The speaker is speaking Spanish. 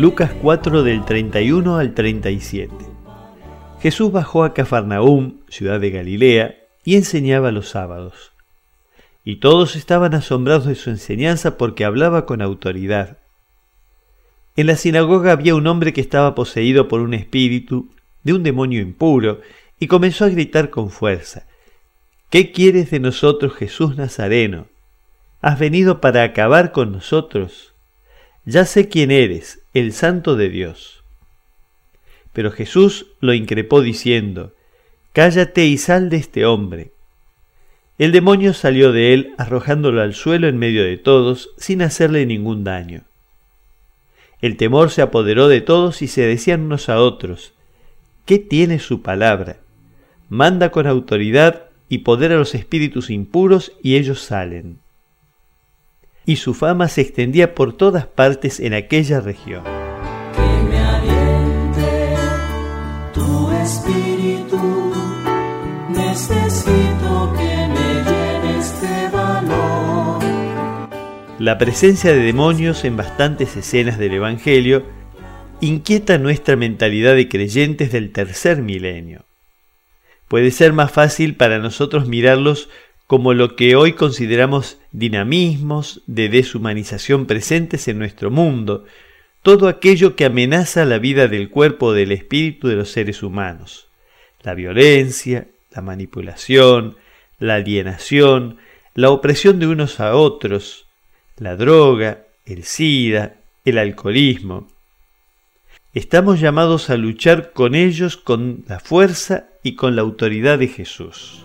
Lucas 4 del 31 al 37. Jesús bajó a Cafarnaúm, ciudad de Galilea, y enseñaba los sábados. Y todos estaban asombrados de su enseñanza porque hablaba con autoridad. En la sinagoga había un hombre que estaba poseído por un espíritu de un demonio impuro y comenzó a gritar con fuerza, ¿Qué quieres de nosotros, Jesús Nazareno? ¿Has venido para acabar con nosotros? Ya sé quién eres, el santo de Dios. Pero Jesús lo increpó diciendo, Cállate y sal de este hombre. El demonio salió de él arrojándolo al suelo en medio de todos, sin hacerle ningún daño. El temor se apoderó de todos y se decían unos a otros, ¿qué tiene su palabra? Manda con autoridad y poder a los espíritus impuros y ellos salen y su fama se extendía por todas partes en aquella región. Que me aliente tu espíritu, necesito que me de valor. La presencia de demonios en bastantes escenas del Evangelio inquieta nuestra mentalidad de creyentes del tercer milenio. Puede ser más fácil para nosotros mirarlos como lo que hoy consideramos dinamismos de deshumanización presentes en nuestro mundo, todo aquello que amenaza la vida del cuerpo o del espíritu de los seres humanos, la violencia, la manipulación, la alienación, la opresión de unos a otros, la droga, el SIDA, el alcoholismo. Estamos llamados a luchar con ellos con la fuerza y con la autoridad de Jesús.